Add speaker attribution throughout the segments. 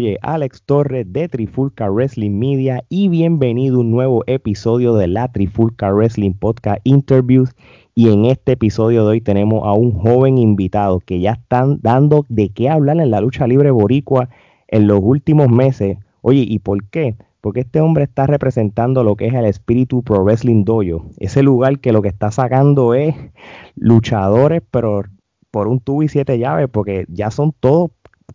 Speaker 1: Oye, Alex Torres de Trifulca Wrestling Media y bienvenido a un nuevo episodio de la Trifulca Wrestling Podcast Interviews. Y en este episodio de hoy tenemos a un joven invitado que ya están dando de qué hablar en la lucha libre boricua en los últimos meses. Oye, ¿y por qué? Porque este hombre está representando lo que es el espíritu Pro Wrestling Dojo. Ese lugar que lo que está sacando es luchadores, pero por un tubo y siete llaves, porque ya son todos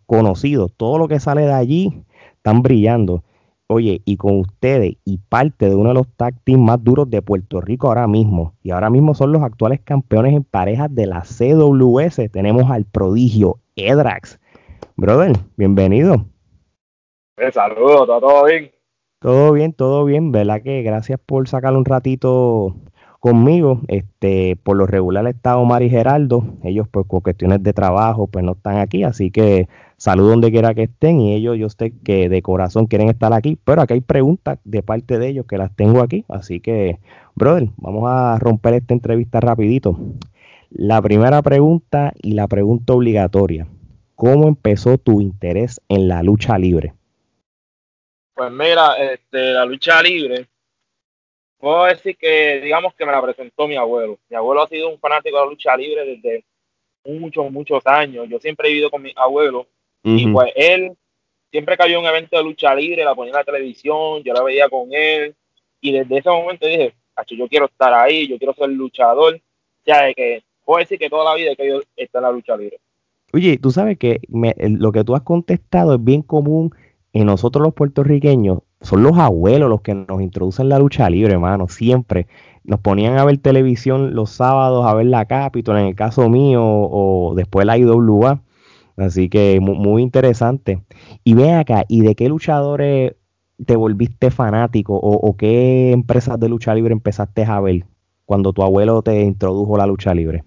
Speaker 1: conocidos. Todo lo que sale de allí están brillando. Oye, y con ustedes y parte de uno de los tag teams más duros de Puerto Rico ahora mismo. Y ahora mismo son los actuales campeones en parejas de la CWS. Tenemos al prodigio Edrax. Brother, bienvenido.
Speaker 2: Eh, saludos, ¿todo bien?
Speaker 1: Todo bien, todo bien. ¿Verdad que gracias por sacar un ratito conmigo. Este, por lo regular está Omar y Geraldo. Ellos pues con cuestiones de trabajo pues no están aquí, así que saludo donde quiera que estén y ellos yo sé que de corazón quieren estar aquí, pero aquí hay preguntas de parte de ellos que las tengo aquí, así que brother, vamos a romper esta entrevista rapidito. La primera pregunta y la pregunta obligatoria. ¿Cómo empezó tu interés en la lucha libre?
Speaker 2: Pues mira, este, la lucha libre puedo decir que, digamos que me la presentó mi abuelo. Mi abuelo ha sido un fanático de la lucha libre desde muchos, muchos años. Yo siempre he vivido con mi abuelo y pues él siempre que había un evento de lucha libre, la ponía en la televisión, yo la veía con él y desde ese momento dije, yo quiero estar ahí, yo quiero ser luchador. O sea, que puedo decir que toda la vida he querido estar en la lucha libre.
Speaker 1: Oye, tú sabes que lo que tú has contestado es bien común en nosotros los puertorriqueños son los abuelos los que nos introducen la lucha libre, hermano, siempre. Nos ponían a ver televisión los sábados, a ver la Capitol, en el caso mío, o después la IWA. Así que muy, interesante. Y ven acá, ¿y de qué luchadores te volviste fanático o, qué empresas de lucha libre empezaste a ver cuando tu abuelo te introdujo la lucha libre?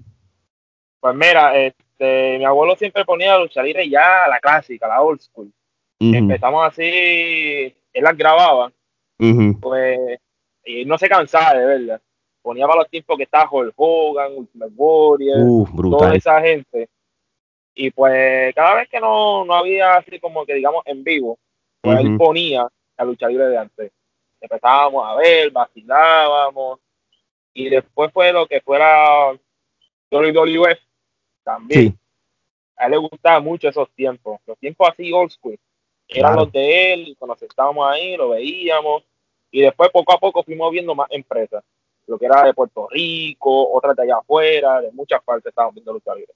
Speaker 2: Pues mira, este, mi abuelo siempre ponía la lucha libre ya la clásica, la old school. Empezamos así él las grababa, pues y no se cansaba de verlas. Ponía para los tiempos que estaba Hulk Hogan, Ultimate Warrior, toda esa gente. Y pues cada vez que no, no había así como que digamos en vivo, pues él ponía la lucha libre de antes. Empezábamos a ver, vacilábamos. Y después fue lo que fuera WWF también. A él le gustaba mucho esos tiempos, los tiempos así old school eran los de él, cuando estábamos ahí, lo veíamos, y después poco a poco fuimos viendo más empresas, lo que era de Puerto Rico, otras de allá afuera, de muchas partes estábamos viendo lucha libre.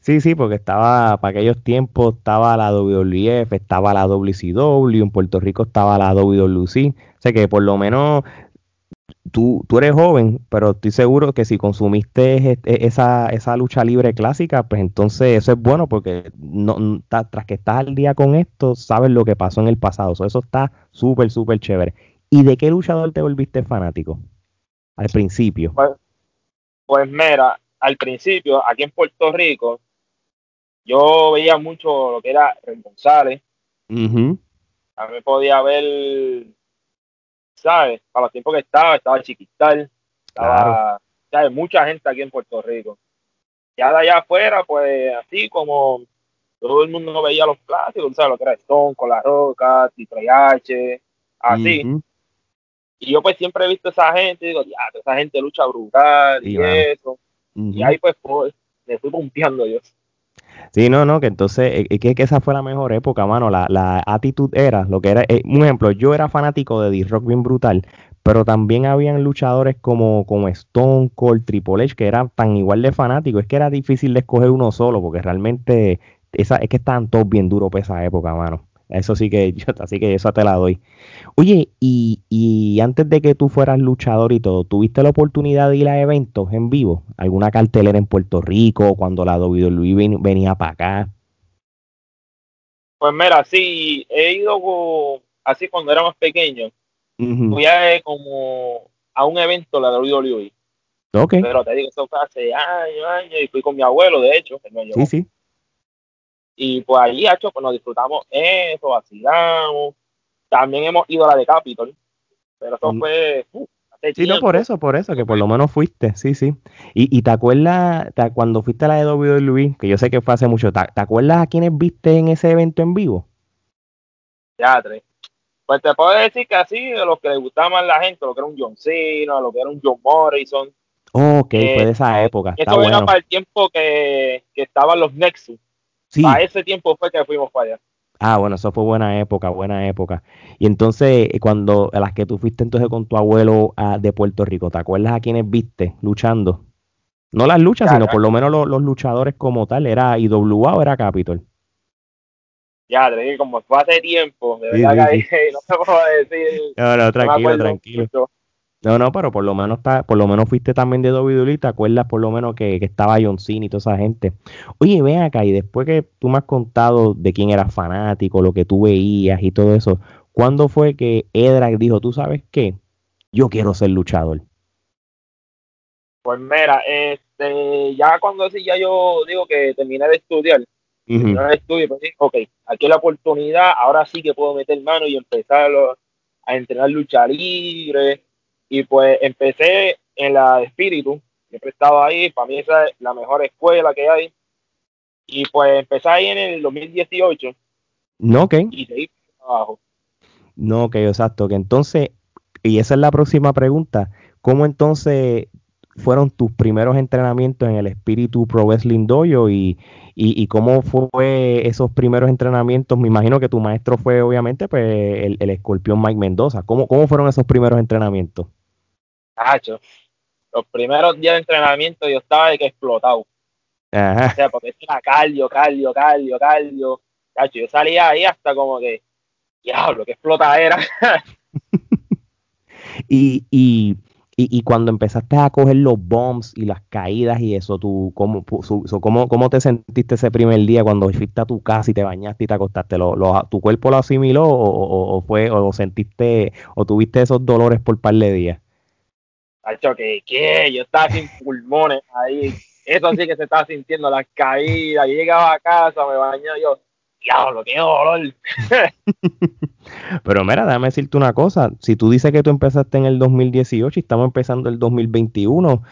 Speaker 1: Sí, sí, porque estaba, para aquellos tiempos estaba la WWF, estaba la WCW, en Puerto Rico estaba la WWC, o sea que por lo menos tú, tú eres joven, pero estoy seguro que si consumiste e, esa, esa lucha libre clásica, pues entonces eso es bueno porque no, tras que estás al día con esto, sabes lo que pasó en el pasado. eso está súper, súper chévere. ¿Y de qué luchador te volviste fanático? Al principio.
Speaker 2: Pues, pues mira, al principio, aquí en Puerto Rico, yo veía mucho lo que era Ren González. A mí podía ver ¿sabes? Para los tiempos que estaba, estaba Chiquistal, estaba, ¿sabes? Mucha gente aquí en Puerto Rico. Ya de allá afuera, pues así como todo el mundo veía los clásicos, ¿sabes? Lo que era Stone, con la roca, Triple H, así. Y yo pues siempre he visto a esa gente y digo, ya, esa gente lucha brutal y, eso. Y ahí pues, pues me fui punteando yo.
Speaker 1: Sí, no, no, que entonces, es eh, que, que, esa fue la mejor época, mano. La, la actitud era, lo que era, eh, un ejemplo, yo era fanático de D-Rock bien brutal, pero también habían luchadores como, como Stone Cold, Triple H, que eran tan igual de fanáticos. Es que era difícil de escoger uno solo, porque realmente esa, es que estaban todos bien duros para esa época, mano. Eso sí que, yo, así que eso te la doy. Oye, y, y, antes de que tú fueras luchador y todo, ¿tuviste la oportunidad de ir a eventos en vivo? ¿Alguna cartelera en Puerto Rico cuando la WWE venía para acá?
Speaker 2: Pues mira, sí, he ido así cuando era más pequeño. Fui a, como a un evento la WWE. Okay. Pero te digo, eso fue hace años, años, y fui con mi abuelo, de hecho, Sí, sí. Y pues allí, hecho, pues nos disfrutamos eso, vacilamos. También hemos ido a la de Capitol, pero eso mm. fue... Uh,
Speaker 1: sí, no, por eso, por eso, que por lo menos fuiste, sí, sí. Y, y te acuerdas, cuando fuiste a la de WWE, que yo sé que fue hace mucho, ¿te, acuerdas a quiénes viste en ese evento en vivo?
Speaker 2: Ya, tres. Pues te puedo decir que así, de los que le gustaba más la gente, lo que era un John Cena, lo que era un John Morrison.
Speaker 1: ok, fue de esa época.
Speaker 2: Esto era para el tiempo que, que estaban los Nexus. Sí. Para ese tiempo fue que fuimos para allá.
Speaker 1: Ah, bueno, eso fue buena época, buena época. Y entonces, eh, cuando a las que tú fuiste entonces con tu abuelo ah, de Puerto Rico, ¿te acuerdas a quienes viste luchando? No las luchas, sino por lo menos los, luchadores como tal. ¿Era IWA o era Capitol?
Speaker 2: Ya, como fue hace tiempo, de verdad que no te puedo decir.
Speaker 1: No, no, tranquilo, tranquilo. No, no, pero por lo menos está, por lo menos fuiste también de WWE, ¿te acuerdas por lo menos que, estaba John Cena y toda esa gente? Oye, ven acá, y después que tú me has contado de quién eras fanático, lo que tú veías y todo eso, ¿cuándo fue que Edrak dijo, tú sabes qué? Yo quiero ser luchador.
Speaker 2: Pues mira, este, ya cuando así ya yo digo que terminé de estudiar, terminé de estudio, pues ok, aquí la oportunidad, ahora sí que puedo meter mano y empezar a entrenar lucha libre, y pues empecé en la de espíritu, siempre he estado ahí, para mí esa es la mejor escuela que hay. Y pues empecé ahí en el 2018.
Speaker 1: No, ok.
Speaker 2: Y seguí abajo.
Speaker 1: No, ok, exacto. Que entonces, y esa es la próxima pregunta, ¿cómo entonces fueron tus primeros entrenamientos en el Espíritu Pro Wrestling Dojo y, y, cómo fue esos primeros entrenamientos? Me imagino que tu maestro fue obviamente pues el, el escorpión Mike Mendoza. ¿Cómo, ¿Cómo fueron esos primeros entrenamientos?
Speaker 2: Cacho, los primeros días de entrenamiento yo estaba de que explotado. O sea, porque era cardio, cardio, cardio, cardio. Cacho, yo salía ahí hasta como que, diablo, que explota era.
Speaker 1: y, y, y, cuando empezaste a coger los bombs y las caídas y eso, tú, ¿cómo, cómo, cómo te sentiste ese primer día cuando fuiste a tu casa y te bañaste y te acostaste? ¿Lo, ¿Tu cuerpo lo asimiló o, o, fue, o sentiste, o tuviste esos dolores por par de días?
Speaker 2: Que, ¿qué? Yo estaba sin pulmones ahí. Eso sí que se estaba sintiendo las caídas. Yo llegaba a casa, me bañaba yo, diablo, qué dolor.
Speaker 1: Pero mira, déjame decirte una cosa. Si tú dices que tú empezaste en el 2018 y estamos empezando el 2021,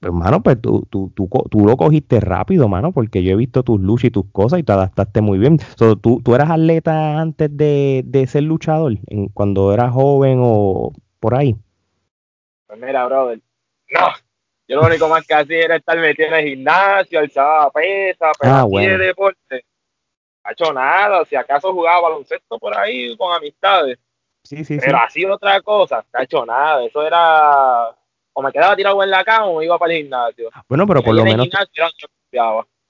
Speaker 1: pues, mano, pues tú, tú, tú, tú, lo cogiste rápido, mano, porque yo he visto tus luchas y tus cosas y te adaptaste muy bien. ¿tú, ¿Tú eras atleta antes de, de ser luchador, cuando eras joven o por ahí?
Speaker 2: Pues mira, brother, no. Yo lo único más que hacía era estar metido en el gimnasio, alzaba pesa, pero ah, de deporte. No ha hecho nada, si acaso jugaba baloncesto por ahí con amistades. Sí, sí, pero así otra cosa, no ha hecho nada. Eso era. O me quedaba tirado en la cama o me iba para el gimnasio.
Speaker 1: Bueno, pero por lo menos.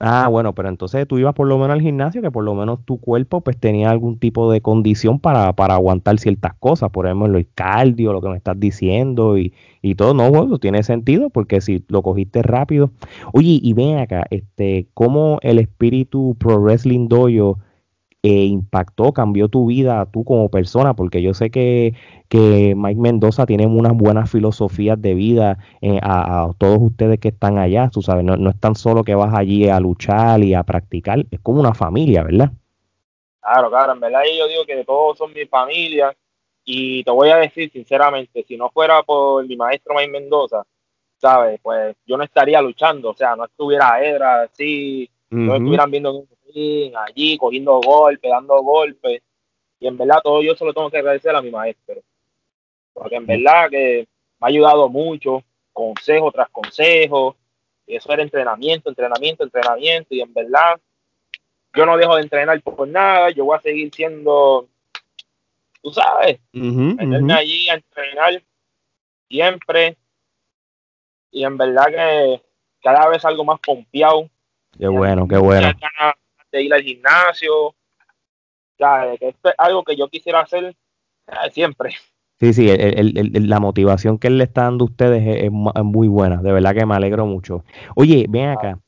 Speaker 1: Ah, bueno, pero entonces tú ibas por lo menos al gimnasio, que por lo menos tu cuerpo pues tenía algún tipo de condición para, para aguantar ciertas cosas, por ejemplo, el cardio, lo que me estás diciendo y, y todo, no, bueno, tiene sentido porque si lo cogiste rápido. Oye, y ven acá, este, ¿cómo el espíritu Pro Wrestling Dojo eh, impactó, cambió tu vida tú como persona, porque yo sé que, que Mike Mendoza tiene unas buenas filosofías de vida eh, a, todos ustedes que están allá, tú sabes, no, no es tan solo que vas allí a luchar y a practicar, es como una familia, ¿verdad?
Speaker 2: Claro, claro, en verdad yo digo que todos son mi familia y te voy a decir sinceramente, si no fuera por mi maestro Mike Mendoza, ¿sabes? Pues yo no estaría luchando, o sea, no estuviera Edra así, no estuvieran viendo allí, cogiendo golpes, dando golpes. Y en verdad todo yo se lo tengo que agradecer a mi maestro. Porque en verdad que me ha ayudado mucho, consejo tras consejo. Y eso era entrenamiento, entrenamiento, entrenamiento. Y en verdad yo no dejo de entrenar por nada. Yo voy a seguir siendo, tú sabes, meterme allí a entrenar siempre. Y en verdad que cada vez algo más pompeado.
Speaker 1: Qué bueno, qué bueno
Speaker 2: de ir al gimnasio. Ya, que esto es algo que yo quisiera hacer siempre.
Speaker 1: Sí, sí, la motivación que él le está dando a ustedes es, muy buena, de verdad que me alegro mucho. Oye, ven acá,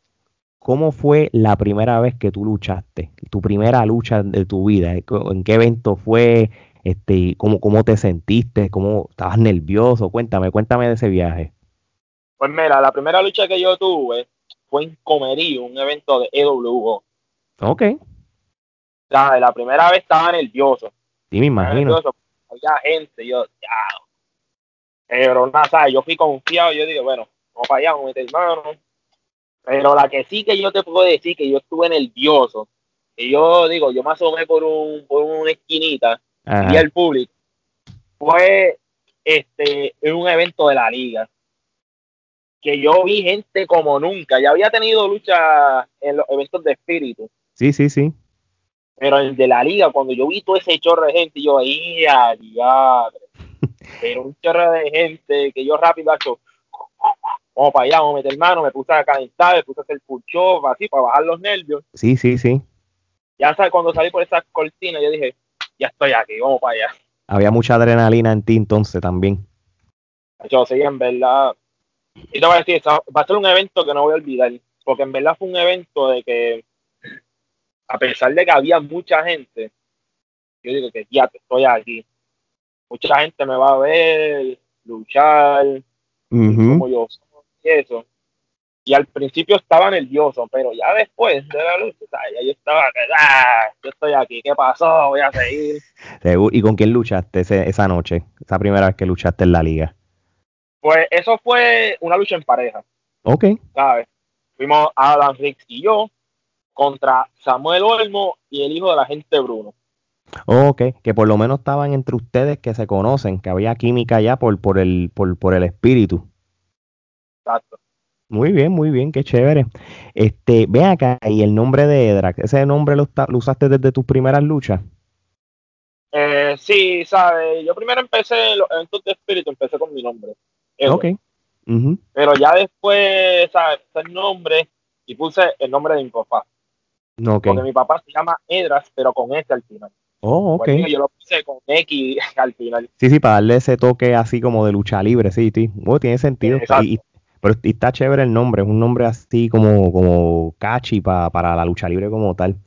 Speaker 1: ¿cómo fue la primera vez que tú luchaste? Tu primera lucha de tu vida, ¿en qué evento fue? Este, ¿cómo, ¿Cómo te sentiste? ¿Cómo estabas nervioso? Cuéntame, cuéntame de ese viaje.
Speaker 2: Pues mira, la primera lucha que yo tuve fue en Comerío, un evento de EWO.
Speaker 1: Ok.
Speaker 2: La, la primera vez estaba nervioso.
Speaker 1: Sí, me imagino.
Speaker 2: Había gente, yo, ya. Pero nada, ¿sabes? Yo fui confiado, yo digo, bueno, vamos para allá, vamos a meter mano. Pero la que sí que yo te puedo decir que yo estuve nervioso, que yo digo, yo me asomé por, un, por una esquinita y el público, fue este, un evento de la liga. Que yo vi gente como nunca. Ya había tenido lucha en los eventos de espíritu.
Speaker 1: Sí, sí, sí.
Speaker 2: Pero el de la liga, cuando yo vi todo ese chorro de gente, yo, ¡ya, Pero un chorro de gente que yo rápido, hecho, vamos para allá, vamos a meter mano, me puse a calentar, me puse a hacer pucho, así, para bajar los nervios.
Speaker 1: Sí, sí, sí.
Speaker 2: Ya sabes, cuando salí por esa cortina, yo dije, ya estoy aquí, vamos para allá.
Speaker 1: Había mucha adrenalina en ti entonces también.
Speaker 2: Yo sí, en verdad. Y te voy a decir, va a ser un evento que no voy a olvidar, porque en verdad fue un evento de que, a pesar de que había mucha gente, yo digo que ya estoy aquí. Mucha gente me va a ver luchar, como yo y eso. Y al principio estaba nervioso, pero ya después de la lucha, ya yo estaba, ah, yo estoy aquí, ¿qué pasó? Voy a seguir.
Speaker 1: ¿Y con quién luchaste esa noche? Esa primera vez que luchaste en la liga.
Speaker 2: Pues eso fue una lucha en pareja.
Speaker 1: Ok.
Speaker 2: ¿Sabes? Fuimos Adam Riggs y yo contra Samuel Olmo y el hijo de la gente Bruno.
Speaker 1: ok, que por lo menos estaban entre ustedes que se conocen, que había química ya por, por, el, por, por el espíritu.
Speaker 2: Exacto.
Speaker 1: Muy bien, muy bien, qué chévere. Este, ven acá, y el nombre de Edrak, ¿ese nombre lo, usaste desde tus primeras luchas?
Speaker 2: Eh, sí, sabes, yo primero empecé en los eventos de espíritu, empecé con mi nombre.
Speaker 1: Ok.
Speaker 2: Pero ya después, ¿sabes? el nombre y puse el nombre de mi papá.
Speaker 1: Okay.
Speaker 2: Porque mi papá se llama Edras, pero con S al final.
Speaker 1: Oh, ok.
Speaker 2: yo lo puse con X al final.
Speaker 1: Sí, sí, para darle ese toque así como de lucha libre, sí, sí. Oh, tiene sentido. Pero está chévere el nombre, es un nombre así como, como catchy para la lucha libre como tal.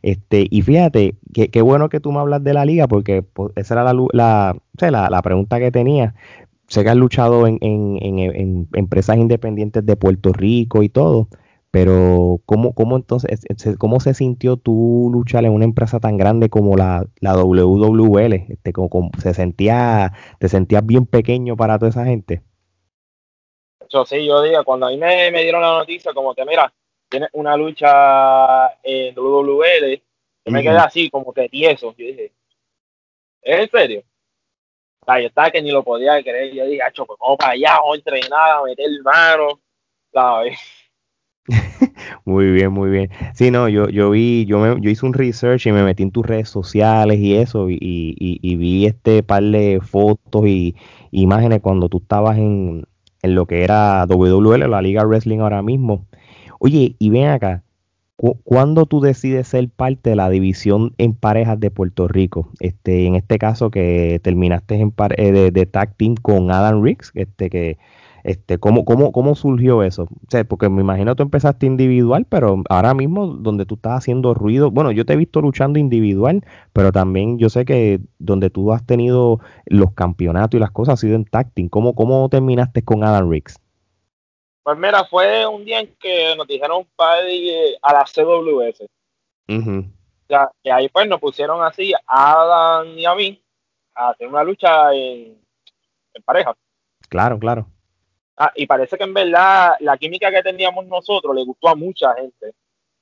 Speaker 1: Este, y fíjate, qué bueno que tú me hablas de la liga, porque pues, esa era la, la, la, pregunta que tenía. Sé que has luchado en, en, en, empresas independientes de Puerto Rico y todo, pero ¿cómo, cómo entonces, cómo se sintió tú luchar en una empresa tan grande como la, la WWL? Este, como, se sentía, ¿Te sentías bien pequeño para toda esa gente?
Speaker 2: Yo sí, yo digo, cuando a mí me, dieron la noticia, como que mira, tiene una lucha en WWL, yo me quedé así, como que tieso. Yo dije, ¿es en serio? O sea, yo estaba que ni lo podía creer. Yo dije, acho, pues vamos para allá, vamos a entrenar, a meter mano, ¿sabes?
Speaker 1: muy bien, muy bien. Sí, no, yo, yo vi, yo, me, yo hice un research y me metí en tus redes sociales y eso, y, y, y vi este par de fotos y imágenes cuando tú estabas en, en lo que era WWL, la Liga Wrestling ahora mismo. Oye, y ven acá, ¿cuándo tú decides ser parte de la división en parejas de Puerto Rico? Este, en este caso que terminaste en eh, de, de, tag team con Adam Riggs, este que este, ¿cómo, cómo, ¿Cómo surgió eso? O porque me imagino tú empezaste individual, pero ahora mismo donde tú estás haciendo ruido, bueno, yo te he visto luchando individual, pero también yo sé que donde tú has tenido los campeonatos y las cosas ha sido en tacting. ¿Cómo, cómo terminaste con Adam Riggs?
Speaker 2: Pues mira, fue un día en que nos dijeron para a la CWS. y ahí pues nos pusieron así, a Adam y a mí, a hacer una lucha en, en pareja.
Speaker 1: Claro, claro.
Speaker 2: Ah, y parece que en verdad la química que teníamos nosotros le gustó a mucha gente.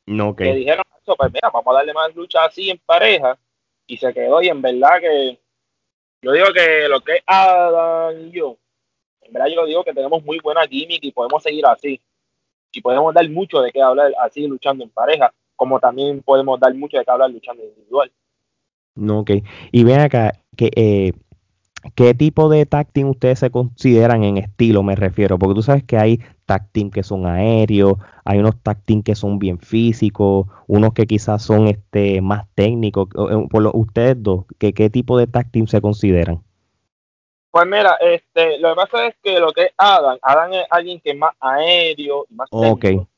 Speaker 1: No,
Speaker 2: Que dijeron, pues mira, vamos a darle más lucha así en pareja. Y se quedó, y en verdad que yo digo que lo que es Adam y yo, en verdad yo digo que tenemos muy buena química y podemos seguir así. Y podemos dar mucho de qué hablar así luchando en pareja, como también podemos dar mucho de qué hablar luchando individual.
Speaker 1: No, ok. Y ven acá, que eh, ¿Qué tipo de tag ustedes se consideran en estilo, me refiero? Porque tú sabes que hay tag que son aéreos, hay unos tag que son bien físicos, unos que quizás son este más técnicos. Eh, por lo, ustedes dos, ¿qué, ¿qué tipo de tag se consideran?
Speaker 2: Pues mira, este, lo que pasa es que lo que es Adam, Adam es alguien que es más aéreo y más técnico.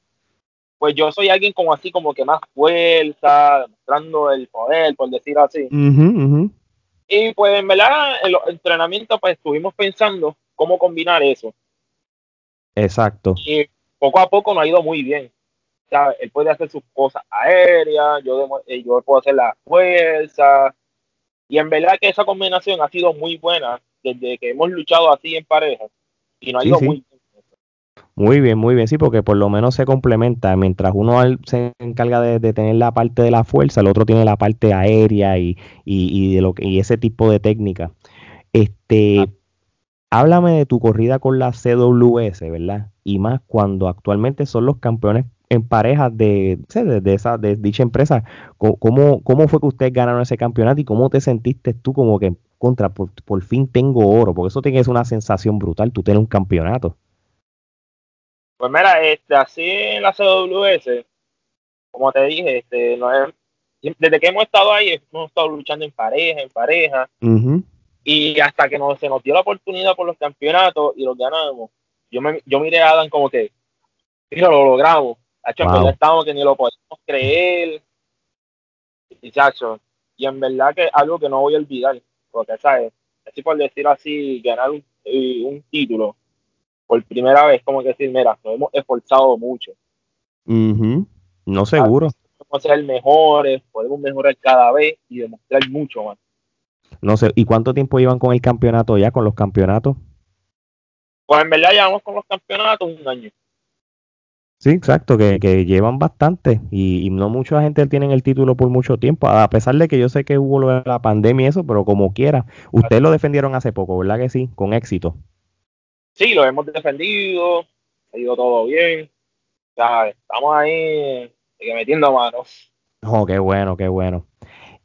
Speaker 2: Pues yo soy alguien como así, como que más fuerza, mostrando el poder, por decir así. Y pues en verdad, en los entrenamientos, pues estuvimos pensando cómo combinar eso.
Speaker 1: Exacto.
Speaker 2: Y poco a poco nos ha ido muy bien. sea, Él puede hacer sus cosas aéreas, yo, eh, yo puedo hacer la fuerza. Y en verdad que esa combinación ha sido muy buena desde que hemos luchado así en pareja. Y nos ha ido muy bien.
Speaker 1: Muy bien, muy bien, sí, porque por lo menos se complementa. Mientras uno se encarga de, tener la parte de la fuerza, el otro tiene la parte aérea y, y, de lo y ese tipo de técnica. Este, ah. háblame de tu corrida con la CWS, ¿verdad? Y más cuando actualmente son los campeones en parejas de, de, esa, de dicha empresa. ¿Cómo, ¿Cómo fue que ustedes ganaron ese campeonato y cómo te sentiste tú como que contra, por, por fin tengo oro? Porque eso tiene que ser una sensación brutal, tú tienes un campeonato.
Speaker 2: Pues mira, este, así en la CWS, como te dije, este, no desde que hemos estado ahí, hemos estado luchando en pareja, en pareja, y hasta que nos, se nos dio la oportunidad por los campeonatos y los ganamos, yo, me, yo miré a Adam como que, mira, lo logramos, hecho, ya estamos que ni lo podemos creer, y chacho, y en verdad que es algo que no voy a olvidar, porque, ¿sabes? Así por decirlo así, ganar un, un título por primera vez, como que decir, mira, nos hemos esforzado mucho.
Speaker 1: No seguro.
Speaker 2: Podemos ser mejores, podemos mejorar cada vez y demostrar mucho más.
Speaker 1: No sé, ¿y cuánto tiempo llevan con el campeonato ya, con los campeonatos?
Speaker 2: Pues en verdad llevamos con los campeonatos un año.
Speaker 1: Sí, exacto, que, llevan bastante y, no mucha gente tiene el título por mucho tiempo, a pesar de que yo sé que hubo la pandemia y eso, pero como quiera, ustedes lo defendieron hace poco, ¿verdad que sí? Con éxito
Speaker 2: sí, lo hemos defendido, ha ido todo bien. estamos ahí metiendo manos.
Speaker 1: Oh, qué bueno, qué bueno.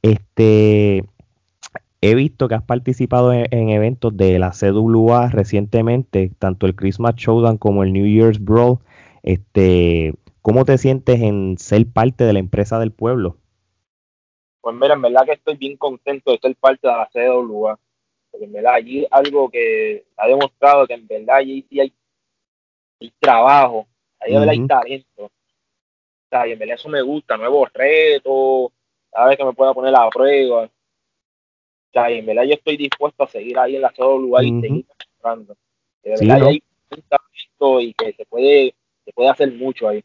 Speaker 1: Este, he visto que has participado en, eventos de la CWA recientemente, tanto el Christmas Showdown como el New Year's Brawl. Este, ¿cómo te sientes en ser parte de la empresa del pueblo?
Speaker 2: Pues mira, en verdad que estoy bien contento de ser parte de la CWA porque en verdad allí algo que ha demostrado que en verdad allí sí hay, trabajo, ahí hay talento. O sea, y en verdad eso me gusta, nuevos retos, cada vez que me pueda poner a prueba. O sea, y en verdad yo estoy dispuesto a seguir ahí en la solo lugar y seguir trabajando. Que de verdad hay un talento y que se puede, se puede hacer mucho ahí.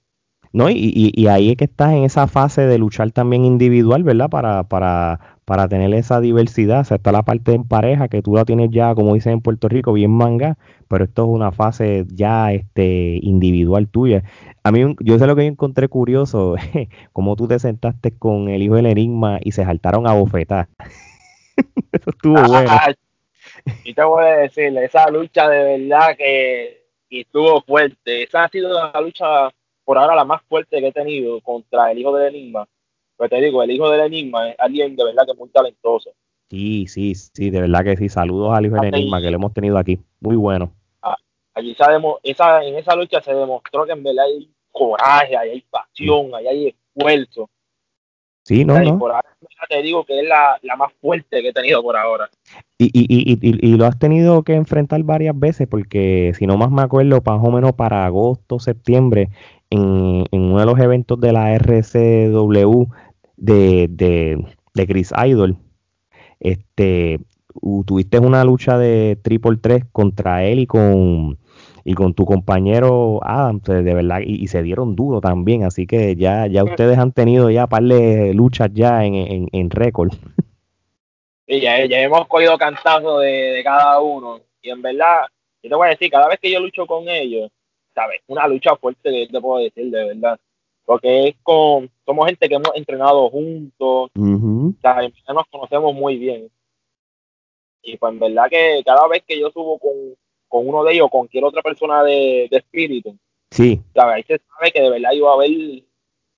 Speaker 1: No, y, y, y, ahí es que estás en esa fase de luchar también individual, ¿verdad? Para, para, para tener esa diversidad. O sea, está la parte en pareja que tú la tienes ya, como dicen en Puerto Rico, bien manga, pero esto es una fase ya este, individual tuya. A mí, yo sé lo que encontré curioso, como tú te sentaste con el hijo del enigma y se saltaron a bofetar. Eso estuvo bueno.
Speaker 2: y te voy a decir, esa lucha de verdad que estuvo fuerte. Esa ha sido la lucha por ahora la más fuerte que he tenido contra el hijo del enigma pues te digo, el hijo del Enigma es alguien de verdad que es muy talentoso.
Speaker 1: Sí, sí, sí, de verdad que sí. Saludos al hijo del Enigma que lo hemos tenido aquí. Muy bueno.
Speaker 2: Ah, allí sabemos, esa, en esa lucha se demostró que en verdad hay coraje, hay pasión, hay esfuerzo.
Speaker 1: Sí, no, no.
Speaker 2: Por ahora te digo que es la, más fuerte que he tenido por ahora.
Speaker 1: Y, y, y, y, lo has tenido que enfrentar varias veces, porque si no más me acuerdo, más o menos para agosto, septiembre, en, en uno de los eventos de la RCW, de, de, de Chris Idol, este, tuviste una lucha de triple 3 contra él y con y con tu compañero Adam, de verdad, y, se dieron duro también, así que ya, ya ustedes han tenido ya par de luchas ya en, en, en récord.
Speaker 2: Sí, ya, ya, hemos cogido cantazos de, de, cada uno, y en verdad, yo te voy a decir, cada vez que yo lucho con ellos, ¿sabes? Una lucha fuerte que te puedo decir, de verdad porque es con, somos gente que hemos entrenado juntos, o sea, nos conocemos muy bien. Y pues en verdad que cada vez que yo subo con, con uno de ellos, con cualquier otra persona de, espíritu,
Speaker 1: sí.
Speaker 2: ahí se sabe que de verdad iba a haber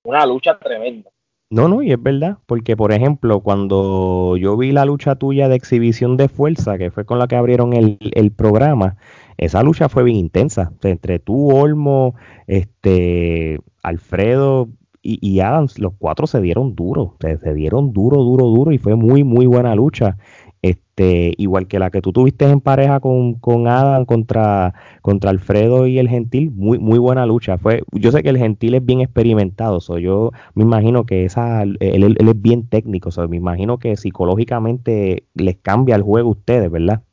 Speaker 2: una lucha tremenda.
Speaker 1: No, no, y es verdad, porque por ejemplo, cuando yo vi la lucha tuya de exhibición de fuerza, que fue con la que abrieron el, el programa, esa lucha fue bien intensa. entre tú, Olmo, este, Alfredo y, y, Adams, los cuatro se dieron duro, se, dieron duro, duro, duro y fue muy, muy buena lucha. Este, igual que la que tú tuviste en pareja con, con Adam contra, contra Alfredo y el Gentil, muy, muy buena lucha. Fue, yo sé que el Gentil es bien experimentado, so yo me imagino que esa, él, él, es bien técnico, me imagino que psicológicamente les cambia el juego a ustedes, ¿verdad?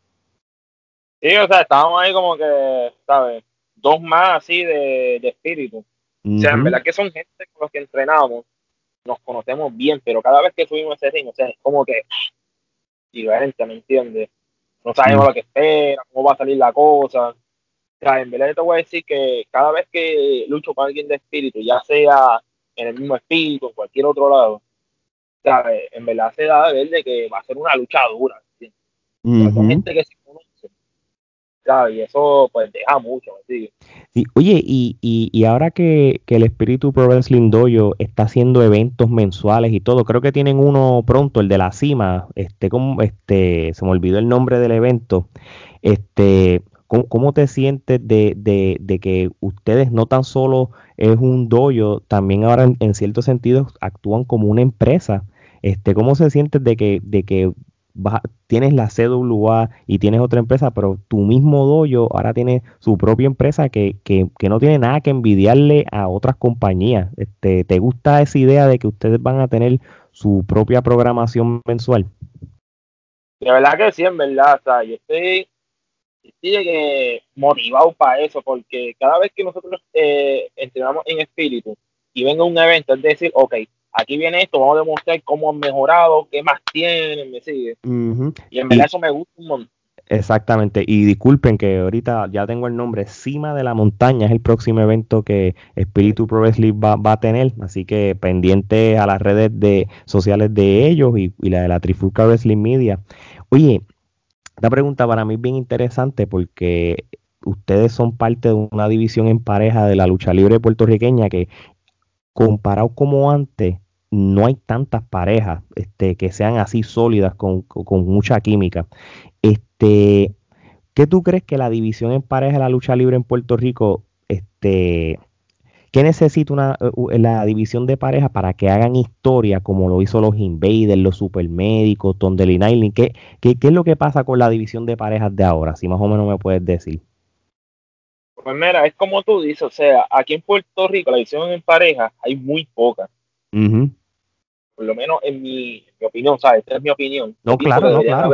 Speaker 2: Sí, o sea, estábamos ahí como que, ¿sabes? Dos más así de, espíritu. O sea, en verdad que son gente con los que entrenamos, nos conocemos bien, pero cada vez que subimos ese ring, o sea, es como que diferente, ¿me entiendes? No sabemos lo que espera, cómo va a salir la cosa. sea, en verdad te voy a decir que cada vez que lucho con alguien de espíritu, ya sea en el mismo espíritu, en cualquier otro lado, ¿sabes? en verdad se da de ver de que va a ser una lucha dura. gente que se conoce. Y eso pues deja mucho.
Speaker 1: Oye, y, y, y ahora que, que, el Espíritu Pro Wrestling Dojo está haciendo eventos mensuales y todo, creo que tienen uno pronto, el de la cima, este, como, este, se me olvidó el nombre del evento. Este, ¿Cómo, te sientes de, de, de, que ustedes no tan solo es un dojo, también ahora en, ciertos sentidos actúan como una empresa? Este, ¿Cómo se siente de que, de que tienes la CWA y tienes otra empresa, pero tu mismo dojo ahora tiene su propia empresa que, que, que, no tiene nada que envidiarle a otras compañías? Este, ¿Te gusta esa idea de que ustedes van a tener su propia programación mensual?
Speaker 2: De verdad que sí, en verdad. O sea, yo estoy motivado para eso, porque cada vez que nosotros eh, entrenamos en espíritu y venga un evento, es decir, ok, aquí viene esto, vamos a demostrar cómo han mejorado, qué más tienen, me sigue. Y en verdad eso me gusta un montón.
Speaker 1: Exactamente, y disculpen que ahorita ya tengo el nombre, Cima de la Montaña es el próximo evento que Espíritu Pro Wrestling va, a tener, así que pendiente a las redes de, sociales de ellos y, y la de la Trifulca Wrestling Media. Oye, esta pregunta para mí es bien interesante porque ustedes son parte de una división en pareja de la lucha libre puertorriqueña que comparado como antes no hay tantas parejas este, que sean así sólidas con, con, mucha química. Este, ¿Qué tú crees que la división en pareja de la lucha libre en Puerto Rico este, ¿Qué necesita una, la división de pareja para que hagan historia como lo hizo los Invaders, los Supermédicos, Tondel y ¿Qué, ¿Qué, es lo que pasa con la división de parejas de ahora? Si más o menos me puedes decir.
Speaker 2: Pues mira, es como tú dices, o sea, aquí en Puerto Rico la división en pareja hay muy pocas. Por lo menos en mi, opinión, ¿sabes? Esta es mi opinión.
Speaker 1: No, claro, no, claro.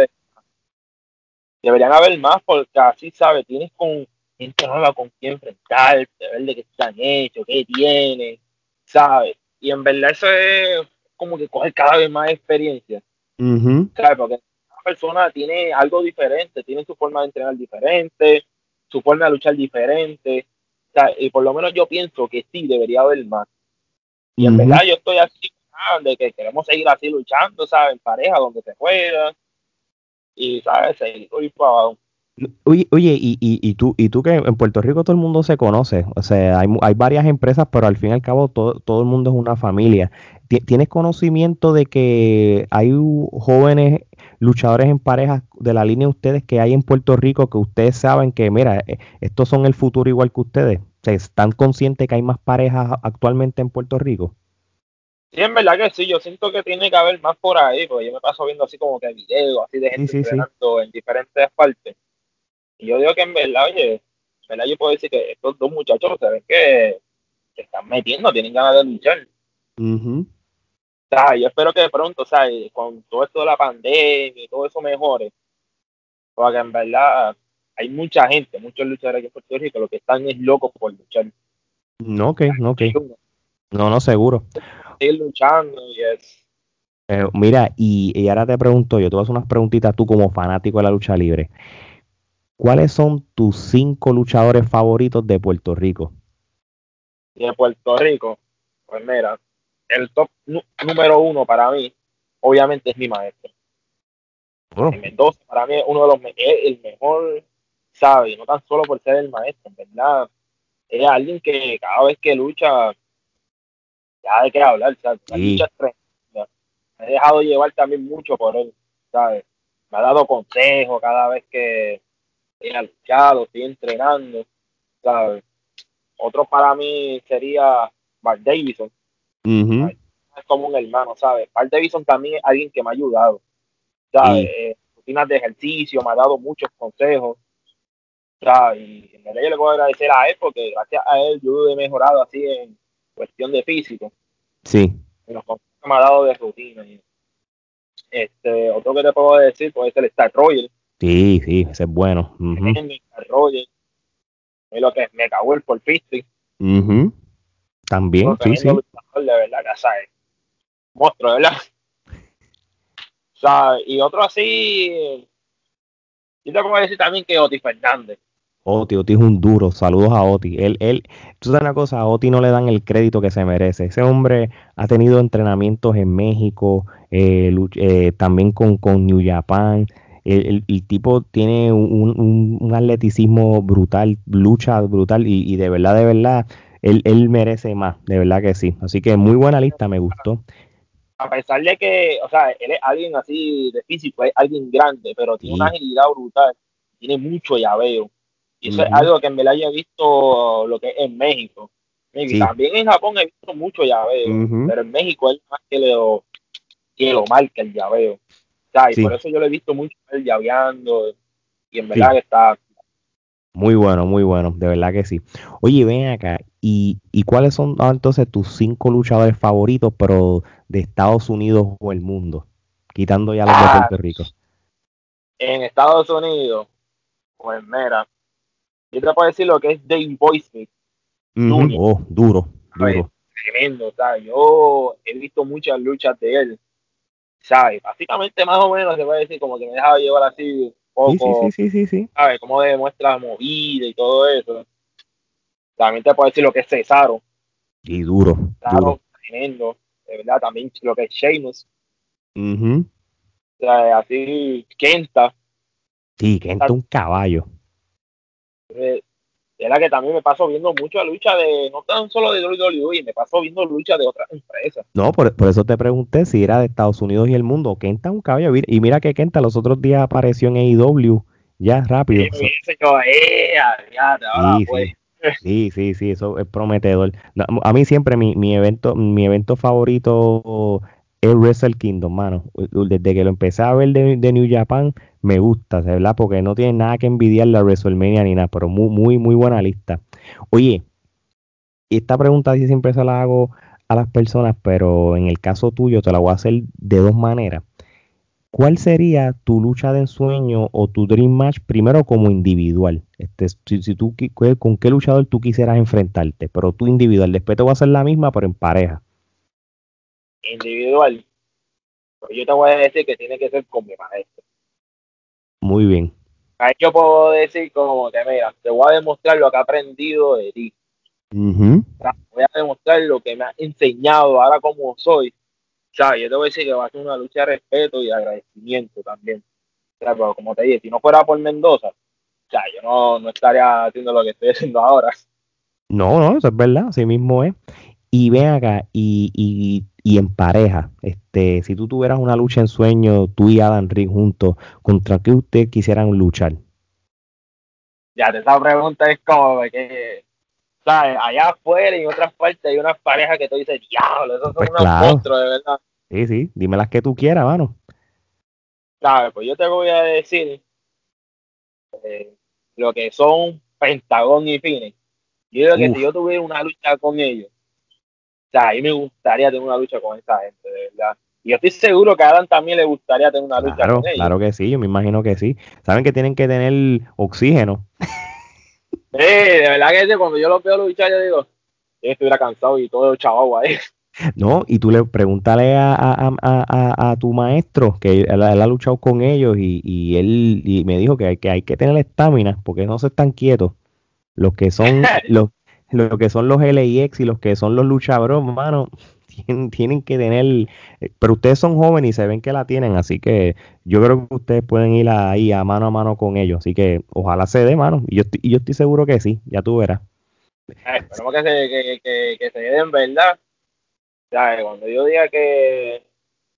Speaker 2: deberían haber más porque así, ¿sabes? Tienes con gente nueva con quién enfrentarte, ver de qué están hechos, qué tienen, ¿sabes? Y en verdad eso es como que coger cada vez más experiencia, ¿sabes? Porque cada persona tiene algo diferente, tiene su forma de entrenar diferente, su forma de luchar diferente, ¿sabes? y por lo menos yo pienso que sí, debería haber más. Y en verdad yo estoy así, de que queremos seguir así luchando, ¿sabes? En pareja, donde se juega, y, ¿sabes? Seguir para.
Speaker 1: Oye, oye y, y, y, tú, y tú que en Puerto Rico todo el mundo se conoce, o sea, hay, hay varias empresas, pero al fin y al cabo todo, todo el mundo es una familia. ¿Tienes conocimiento de que hay jóvenes luchadores en parejas de la línea de ustedes que hay en Puerto Rico que ustedes saben que, mira, eh, estos son el futuro igual que ustedes? ¿Están conscientes que hay más parejas actualmente en Puerto Rico?
Speaker 2: Sí, en verdad que sí, yo siento que tiene que haber más por ahí, porque yo me paso viendo así como que videos, así de gente en diferentes partes. Y yo digo que en verdad, oye, en verdad yo puedo decir que estos dos muchachos se ven que se están metiendo, tienen ganas de luchar.
Speaker 1: Uh
Speaker 2: o sea, yo espero que de pronto, o sea, con todo esto de la pandemia y todo eso mejore. Porque en verdad hay mucha gente, muchos luchadores aquí en Puerto Rico, lo que están es locos por luchar.
Speaker 1: No, ok, no, ok. No, no, seguro.
Speaker 2: Seguir luchando y es.
Speaker 1: Eh, mira, y, y, ahora te pregunto yo, te voy a hacer unas preguntitas tú como fanático de la lucha libre. ¿cuáles son tus cinco luchadores favoritos de Puerto Rico?
Speaker 2: De Puerto Rico, pues mira, el top número uno para mí, obviamente es mi maestro. Mendoza para mí es uno de los es el mejor, sabe, no tan solo por ser el maestro, en verdad, es alguien que cada vez que lucha, ya hay que hablar, ¿sabes? lucha Me he dejado llevar también mucho por él, ¿sabes? Me ha dado consejos cada vez que, he luchado, estoy entrenando, ¿sabes? Otro para mí sería Mark Davidson. Es como un hermano, ¿sabes? Mark Davidson también es alguien que me ha ayudado, ¿sabes? Eh, rutinas de ejercicio, me ha dado muchos consejos, ¿sabes? Y en realidad yo le puedo agradecer a él porque gracias a él yo he mejorado así en cuestión de físico.
Speaker 1: Sí.
Speaker 2: En los consejos que me ha dado de rutina. Este, otro que te puedo decir puede ser el Star Royal
Speaker 1: Sí, sí, ese es bueno. Uh
Speaker 2: -huh. es lo que es Mega por Fistri.
Speaker 1: También, sí, sí.
Speaker 2: De verdad, que sabe. Monstruo, ¿verdad? O sea, y otro así, yo te puedo decir también que Oti Fernández.
Speaker 1: Oti, Oti es un duro. Saludos a Oti. Él, él, tú sabes una cosa, a Oti no le dan el crédito que se merece. Ese hombre ha tenido entrenamientos en México, eh, eh, también con, con New Japan. El, tipo tiene un, atleticismo brutal, lucha brutal y, de verdad, de verdad, él, él merece más, de verdad que sí. Así que muy buena lista, me gustó
Speaker 2: a pesar de que, o sea, él es alguien así de físico, es alguien grande, pero tiene una agilidad brutal, tiene mucho llaveo. Y eso es algo que en verdad yo he visto lo que es en México. También en Japón he visto mucho llaveo, pero en México es más que lo, que lo marca el llaveo. O sea, y por eso yo lo he visto mucho el llaveando y en verdad que está
Speaker 1: muy bueno, muy bueno, de verdad que sí. Oye, ven acá, ¿y, y cuáles son ah, entonces tus cinco luchadores favoritos, pero de Estados Unidos o el mundo? Quitando ya los de ah, Puerto Rico.
Speaker 2: En Estados Unidos, pues mira, yo te puedo decir lo que es Dave Boyce.
Speaker 1: Oh, duro, duro.
Speaker 2: Tremendo, ¿sabes? Yo he visto muchas luchas de él, ¿sabes? Básicamente, más o menos, se puede decir como que me dejaba llevar así
Speaker 1: sí, sí, sí, sí,
Speaker 2: ¿sabes? Cómo demuestra movida y todo eso. También te puedo decir lo que es Cesaro.
Speaker 1: Y duro.
Speaker 2: Claro, tremendo. De verdad, también lo que es Sheamus.
Speaker 1: Uh
Speaker 2: o sea, así, Kenta.
Speaker 1: Sí, Kenta un caballo.
Speaker 2: Eh, es la que también me paso viendo mucho la lucha de, no tan solo de WWE, me paso viendo lucha de otras empresas.
Speaker 1: No, por, eso te pregunté si era de Estados Unidos y el mundo. Kenta un caballo. Y mira que Kenta los otros días apareció en AEW, ya rápido. Sí, sí, sí, sí, eso es prometedor. a mí siempre mi, mi evento, mi evento favorito es Wrestle Kingdom, mano. Desde que lo empecé a ver de, New Japan, me gusta, ¿verdad? Porque no tiene nada que envidiar la WrestleMania ni nada, pero muy, muy, muy buena lista. Oye, esta pregunta siempre se la hago a las personas, pero en el caso tuyo te la voy a hacer de dos maneras. ¿Cuál sería tu lucha de ensueño o tu dream match primero como individual? Este, si, tú, ¿Con qué luchador tú quisieras enfrentarte? Pero tú individual. Después te voy a hacer la misma, pero en pareja
Speaker 2: individual, pues yo te voy a decir que tiene que ser con mi maestro.
Speaker 1: Muy bien.
Speaker 2: Ahí yo puedo decir como que, mira, te voy a demostrar lo que he aprendido de ti. Voy a demostrar lo que me ha enseñado ahora como soy. O sea, yo te voy a decir que va a ser una lucha de respeto y agradecimiento también. O sea, pero como te dije, si no fuera por Mendoza, o sea, yo no, no estaría haciendo lo que estoy haciendo ahora.
Speaker 1: No, no, eso es verdad, así mismo es. Y ven acá, y, y, y en pareja, este, si tú tuvieras una lucha en sueño, tú y Adam Rick juntos, ¿contra qué ustedes quisieran luchar?
Speaker 2: Ya, esa pregunta es como que, ¿sabes? Allá afuera y en otras partes hay unas parejas que tú dices, diablo, esos son pues unos monstruos, de verdad.
Speaker 1: Sí, sí, dime las que tú quieras, mano.
Speaker 2: ¿Sabes? Pues yo te voy a decir eh, lo que son Pentagón y Fines. Yo digo que si yo tuviera una lucha con ellos, sea, a mí me gustaría tener una lucha con esa gente, de verdad. Y yo estoy seguro que a Adam también le gustaría tener una lucha con ellos.
Speaker 1: Claro que sí, yo me imagino que sí. Saben que tienen que tener oxígeno.
Speaker 2: Sí, de verdad que cuando yo lo veo luchar, yo digo, yo estuviera cansado y todo chaval ahí.
Speaker 1: No, y tú le pregúntale a, a, a, a tu maestro, que él, ha luchado con ellos y, y él y me dijo que hay que, hay que tener estamina porque no se están quietos. Los que son los, lo que son los LIX y los que son los luchadores, hermano, tienen, que tener, eh, pero ustedes son jóvenes y se ven que la tienen, así que yo creo que ustedes pueden ir ahí a mano a mano con ellos, así que ojalá se dé, mano, y yo estoy, yo estoy seguro que sí, ya tú verás.
Speaker 2: esperemos que se, que, que, que se dé en verdad. Ya, cuando yo diga que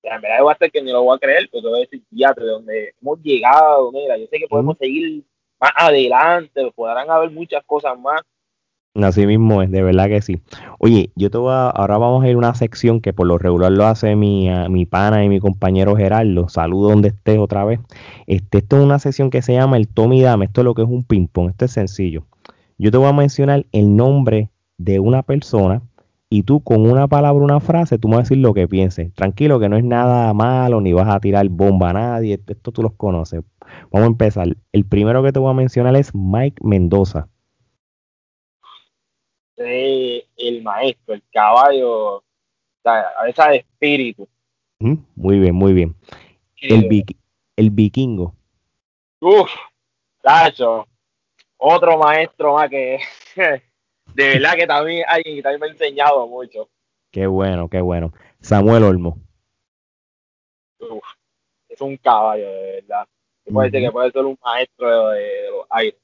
Speaker 2: en verdad va a ser que ni lo voy a creer, porque voy a decir, ya, de donde hemos llegado, mira, yo sé que podemos seguir más adelante, podrán haber muchas cosas más,
Speaker 1: Así mismo es, de verdad que sí. Oye, yo te voy a, ahora vamos a ir a una sección que por lo regular lo hace mi, ah, mi pana y mi compañero Gerardo. Saludo donde estés otra vez. Este, esto es una sección que se llama el Tommy Dame. Esto es lo que es un ping-pong. Esto es sencillo. Yo te voy a mencionar el nombre de una persona y tú con una palabra, una frase, tú me vas a decir lo que pienses. Tranquilo, que no es nada malo, ni vas a tirar bomba a nadie. esto tú los conoces. Vamos a empezar. El primero que te voy a mencionar es Mike Mendoza
Speaker 2: el maestro, el caballo, a veces de espíritu.
Speaker 1: Muy bien, muy bien. El, el vikingo.
Speaker 2: Uf, Tacho. otro maestro más que de verdad que también alguien que también me ha enseñado mucho.
Speaker 1: Qué bueno, qué bueno. Samuel Olmo.
Speaker 2: es un caballo, de verdad. Puede ser que puede ser un maestro de, los aires.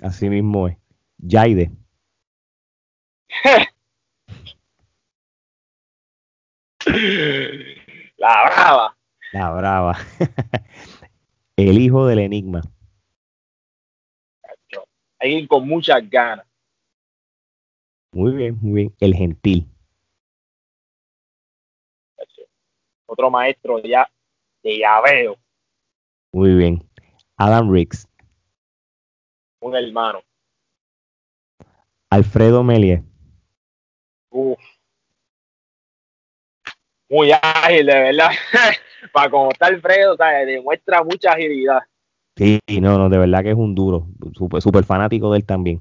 Speaker 1: Así mismo es. Jaide.
Speaker 2: La brava.
Speaker 1: La brava. El hijo del enigma.
Speaker 2: Alguien con muchas ganas.
Speaker 1: Muy bien, muy bien. El gentil.
Speaker 2: Otro maestro ya de llaveo.
Speaker 1: Muy bien. Adam Riggs.
Speaker 2: Un hermano.
Speaker 1: Alfredo Melier.
Speaker 2: Uf. Muy ágil, de verdad. Para como está Alfredo, demuestra mucha agilidad.
Speaker 1: Sí, no, no, de verdad que es un duro. Súper super fanático de él también.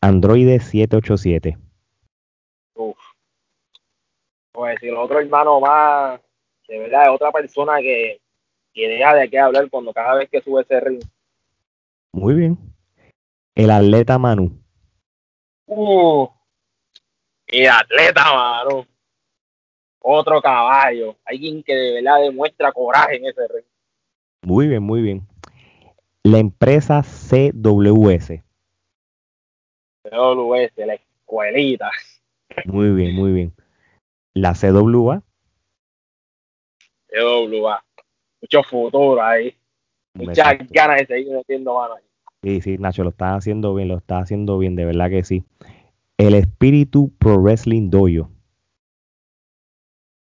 Speaker 1: Android 787.
Speaker 2: Uf. Pues si el otro hermano más, de verdad, es otra persona que, que deja de qué hablar cuando cada vez que sube ese ring.
Speaker 1: Muy bien. El atleta Manu.
Speaker 2: Uh, el atleta Manu. Otro caballo. Alguien que de verdad demuestra coraje en ese ring.
Speaker 1: Muy bien, muy bien. La empresa CWS.
Speaker 2: CWS, la escuelita.
Speaker 1: Muy bien, muy bien. La CWA.
Speaker 2: CWA. Mucho futuro ahí. Muchas ganas de seguir metiendo mano ahí.
Speaker 1: Sí, sí, Nacho, lo está haciendo bien, lo está haciendo bien, de verdad que sí. El Espíritu Pro Wrestling Dojo.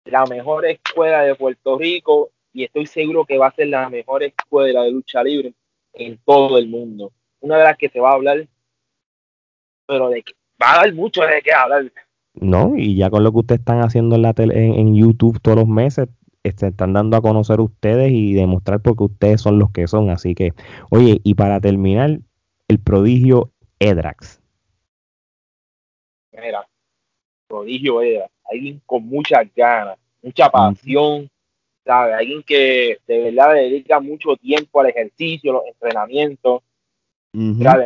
Speaker 2: La mejor escuela de Puerto Rico y estoy seguro que va a ser la mejor escuela de lucha libre en todo el mundo. Una de las que se va a hablar pero de que va a dar mucho de qué hablar.
Speaker 1: No, y ya con lo que ustedes están haciendo en, la tele, en, YouTube todos los meses, se este, están dando a conocer ustedes y demostrar porque ustedes son los que son. Así que, oye, y para terminar, el prodigio Edrax.
Speaker 2: Mira, prodigio Edrax, alguien con muchas ganas, mucha pasión, ¿sabe? Alguien que de verdad dedica mucho tiempo al ejercicio, los entrenamientos,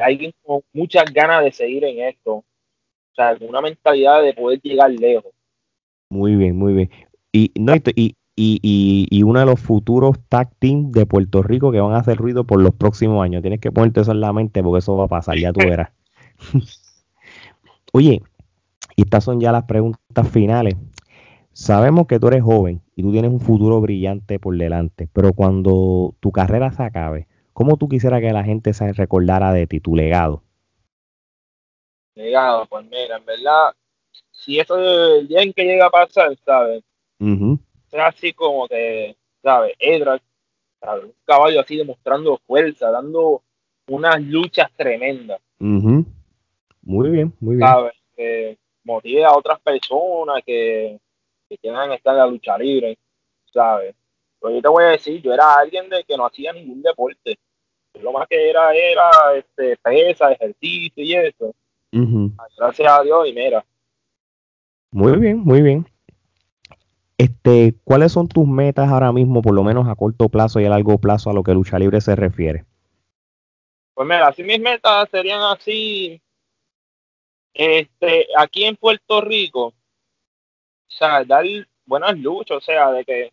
Speaker 2: Alguien con muchas ganas de seguir en esto. O sea, con una mentalidad de poder llegar lejos.
Speaker 1: Muy bien, muy bien. Y, no, y, y, y, uno de los futuros tag team de Puerto Rico que van a hacer ruido por los próximos años. Tienes que ponerte eso en la mente porque eso va a pasar, ya tú verás. Oye, y estas son ya las preguntas finales. Sabemos que tú eres joven y tú tienes un futuro brillante por delante, pero cuando tu carrera se acabe, ¿Cómo tú quisieras que la gente se recordara de ti, tu legado?
Speaker 2: Legado, pues mira, en verdad, si eso es el día en que llega a pasar, ¿sabes? Uh así como que, ¿sabes? Edra, Un caballo así demostrando fuerza, dando unas luchas tremendas.
Speaker 1: Muy bien, muy bien.
Speaker 2: ¿Sabes? Que motive a otras personas que, que quieran estar en la lucha libre, ¿sabes? Pero yo te voy a decir, yo era alguien de que no hacía ningún deporte. Lo más que era era este, pesa, ejercicio y eso. Gracias a Dios y mira.
Speaker 1: Muy bien, muy bien. Este, ¿cuáles son tus metas ahora mismo, por lo menos a corto plazo y a largo plazo, a lo que lucha libre se refiere?
Speaker 2: Pues mira, así mis metas serían así, este, aquí en Puerto Rico, o sea, dar buenas luchas, o sea, de que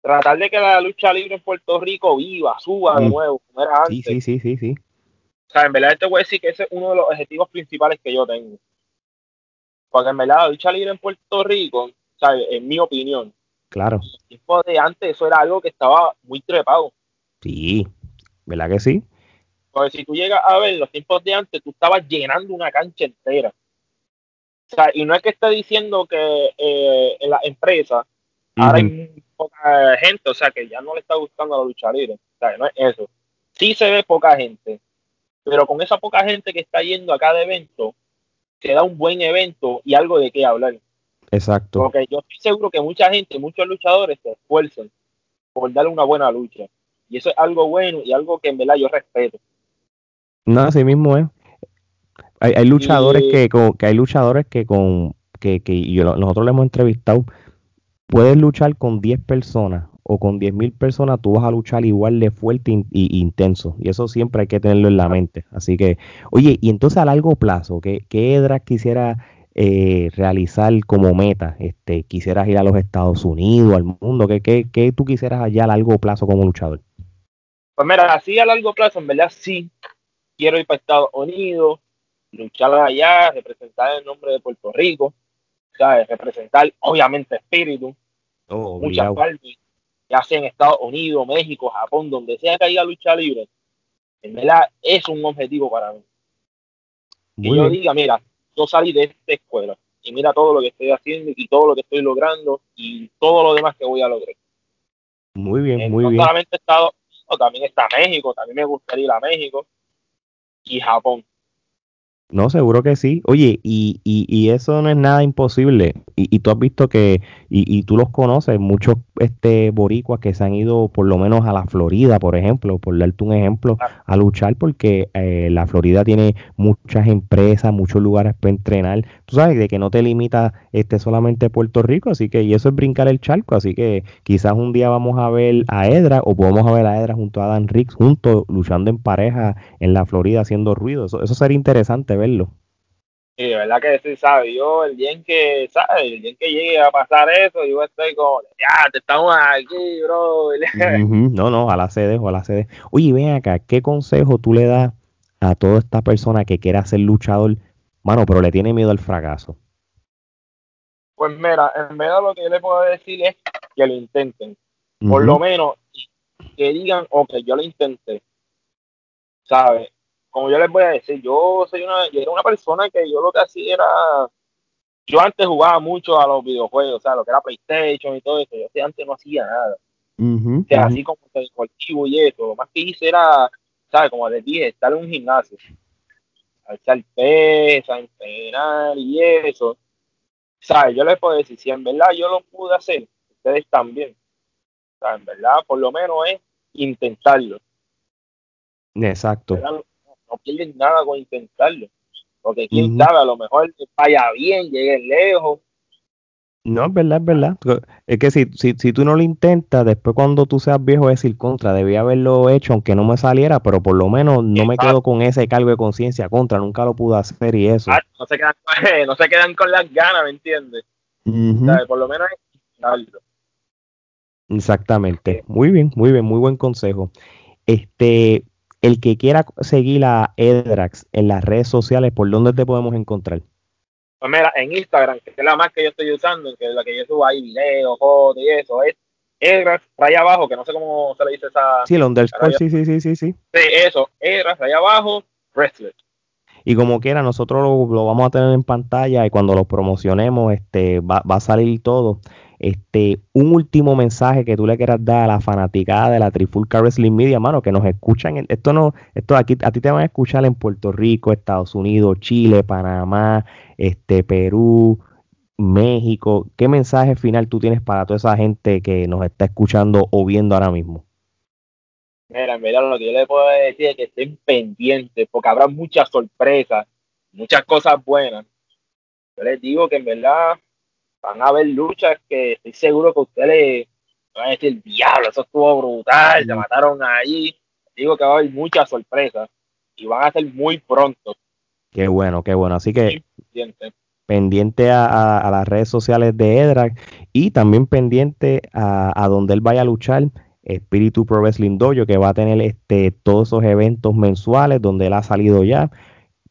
Speaker 2: tratar de que la lucha libre en Puerto Rico viva, suba de mm. nuevo, como era antes.
Speaker 1: Sí, sí, sí, sí,
Speaker 2: O sea, en verdad te voy a decir que ese es uno de los objetivos principales que yo tengo. Porque en verdad la lucha libre en Puerto Rico, ¿sabes? En mi opinión.
Speaker 1: Claro.
Speaker 2: Tiempo de antes eso era algo que estaba muy trepado.
Speaker 1: Sí, ¿verdad que sí?
Speaker 2: Porque si tú llegas a ver los tiempos de antes, tú estabas llenando una cancha entera. O sea, y no es que esté diciendo que eh, en la empresa ahora hay poca gente, o sea, que ya no le está gustando la lucha libre. O sea, no es eso. Sí se ve poca gente, pero con esa poca gente que está yendo a cada evento, se da un buen evento y algo de qué hablar.
Speaker 1: Exacto.
Speaker 2: Porque yo estoy seguro que mucha gente, muchos luchadores se esfuerzan por darle una buena lucha. Y eso es algo bueno y algo que en verdad yo respeto.
Speaker 1: No, así mismo es. Hay, luchadores que, que hay luchadores que con que, que nosotros le hemos entrevistado puedes luchar con 10 personas o con 10.000 personas, tú vas a luchar igual de fuerte e intenso. Y eso siempre hay que tenerlo en la mente. Así que, oye, y entonces a largo plazo, ¿qué, qué quisiera eh, realizar como meta? Este, ¿Quisieras ir a los Estados Unidos, al mundo? ¿Qué, qué, qué tú quisieras allá a largo plazo como luchador?
Speaker 2: Pues mira, así a largo plazo, en verdad sí, quiero ir para Estados Unidos, luchar allá, representar el nombre de Puerto Rico, ¿sabes? representar obviamente espíritu, oh, muchas partes, ya sea en Estados Unidos, México, Japón, donde sea que haya lucha libre, en verdad es un objetivo para mí. y yo diga, mira, yo salí de esta escuela y mira todo lo que estoy haciendo y todo lo que estoy logrando y todo lo demás que voy a lograr.
Speaker 1: Muy bien, muy bien.
Speaker 2: No solamente Estados también está México, también me gustaría ir a México y Japón.
Speaker 1: No, seguro que sí. Oye, y, y, y eso no es nada imposible. Y, y tú has visto que, y, tú los conoces, muchos este, boricuas que se han ido por lo menos a la Florida, por ejemplo, por darte un ejemplo, a luchar porque eh, la Florida tiene muchas empresas, muchos lugares para entrenar. Tú sabes de que no te limita este, solamente Puerto Rico, así que, y eso es brincar el charco. Así que quizás un día vamos a ver a Edra o podemos ver a Edra junto a Dan Riggs, juntos luchando en pareja en la Florida haciendo ruido. Eso, eso sería interesante verlo.
Speaker 2: Sí, de verdad que sí, sabe. Yo, el día en que, ¿sabes? El día en que llegue a pasar eso, yo estoy como, ya, te estamos aquí, bro.
Speaker 1: No, no, a la sede, a la sede. Oye, ven acá, ¿qué consejo tú le das a toda esta persona que quiera ser luchador, mano, pero le tiene miedo al fracaso?
Speaker 2: Pues mira, en verdad lo que yo le puedo decir es que lo intenten. Por lo menos que digan, ok, yo lo intenté. ¿Sabes? Como yo les voy a decir, yo soy una, yo era una persona que yo lo que hacía era, yo antes jugaba mucho a los videojuegos, o sea, lo que era PlayStation y todo eso, yo antes no hacía nada. o sea, así como el deportivo y eso, lo más que hice era, ¿sabes? Como les dije, estar en un gimnasio, alzar pesas, entrenar y eso. ¿Sabes? Yo les puedo decir, si en verdad yo lo pude hacer, ustedes también. Sea, en verdad, por lo menos es intentarlo.
Speaker 1: Exacto
Speaker 2: no pierden nada con intentarlo. Porque quién sabe, a lo mejor vaya bien, llegue lejos.
Speaker 1: No, es verdad, es verdad. Es que si, si, si tú no lo intentas, después cuando tú seas viejo es decir contra, debía haberlo hecho aunque no me saliera, pero por lo menos no me quedo con ese cargo de conciencia contra, nunca lo pude hacer y eso.
Speaker 2: no, se quedan, no se quedan con las ganas, ¿me entiendes? Por lo menos
Speaker 1: Exactamente. Muy bien, muy bien, muy buen consejo. Este, el que quiera seguir a Edrax en las redes sociales, ¿por dónde te podemos encontrar?
Speaker 2: Pues mira, en Instagram, que es la más que yo estoy usando, que es la que yo subo ahí videos, fotos y eso, es Edrax, raya abajo, que no sé cómo se le dice esa...
Speaker 1: Sí, el underscore, sí, sí, sí, sí, sí.
Speaker 2: Sí, eso, Edrax, raya abajo, wrestler.
Speaker 1: Y como quiera, nosotros lo, vamos a tener en pantalla y cuando lo promocionemos, este, va, va a salir todo. Este, un último mensaje que tú le quieras dar a la fanaticada de la Trifulca Wrestling Media, mano, que nos escuchan. esto no, esto aquí, a ti te van a escuchar en Puerto Rico, Estados Unidos, Chile, Panamá, este, Perú, México. ¿Qué mensaje final tú tienes para toda esa gente que nos está escuchando o viendo ahora mismo?
Speaker 2: Mira, mira, lo que yo le puedo decir es que estén pendientes, porque habrá muchas sorpresas, muchas cosas buenas. Yo les digo que en verdad van a haber luchas que estoy seguro que ustedes van a decir, diablo, eso estuvo brutal, se mataron ahí. Digo que va a haber muchas sorpresas y van a ser muy pronto.
Speaker 1: Qué bueno, qué bueno. Así que pendiente, a, las redes sociales de Edrak y también pendiente a, donde él vaya a luchar. Espíritu Pro Wrestling Dojo, que va a tener este, todos esos eventos mensuales donde él ha salido ya.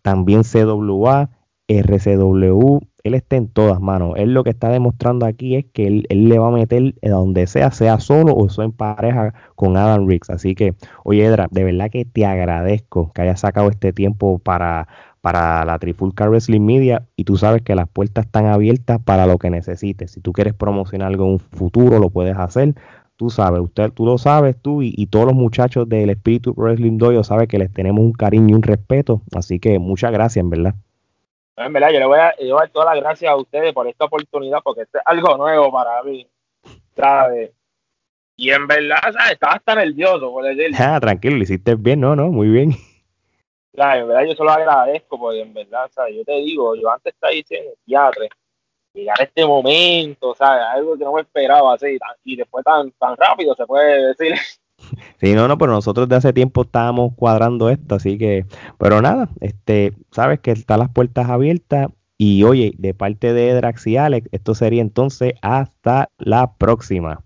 Speaker 1: También CWA, RCW, él está en todas manos. Él lo que está demostrando aquí es que él, le va a meter donde sea, sea solo o sea en pareja con Adam Riggs. Así que, oye, Edra, de verdad que te agradezco que hayas sacado este tiempo para, para la Trifulca Wrestling Media y tú sabes que las puertas están abiertas para lo que necesites. Si tú quieres promocionar algo en un futuro, lo puedes hacer. Tú sabes, usted, tú lo sabes, tú y, todos los muchachos del Espíritu Wrestling Dojo saben que les tenemos un cariño y un respeto. Así que muchas gracias, en verdad.
Speaker 2: En verdad, yo le voy a llevar todas las gracias a ustedes por esta oportunidad, porque esto es algo nuevo para mí, ¿sabes? Y en verdad, ¿sabes? Estaba hasta nervioso, por decirlo.
Speaker 1: Ah, tranquilo, lo hiciste bien, ¿no? no Muy bien.
Speaker 2: Claro, en verdad yo se lo agradezco, porque en verdad, ¿sabes? Yo te digo, yo antes estaba diciendo teatro, llegar a este momento, ¿sabes? Algo que no me esperaba así, y después tan, tan rápido se puede decir.
Speaker 1: Sí, no, no, pero nosotros de hace tiempo estábamos cuadrando esto, así que, pero nada, este, sabes que están las puertas abiertas y oye, de parte de Drax y Alex, esto sería entonces hasta la próxima.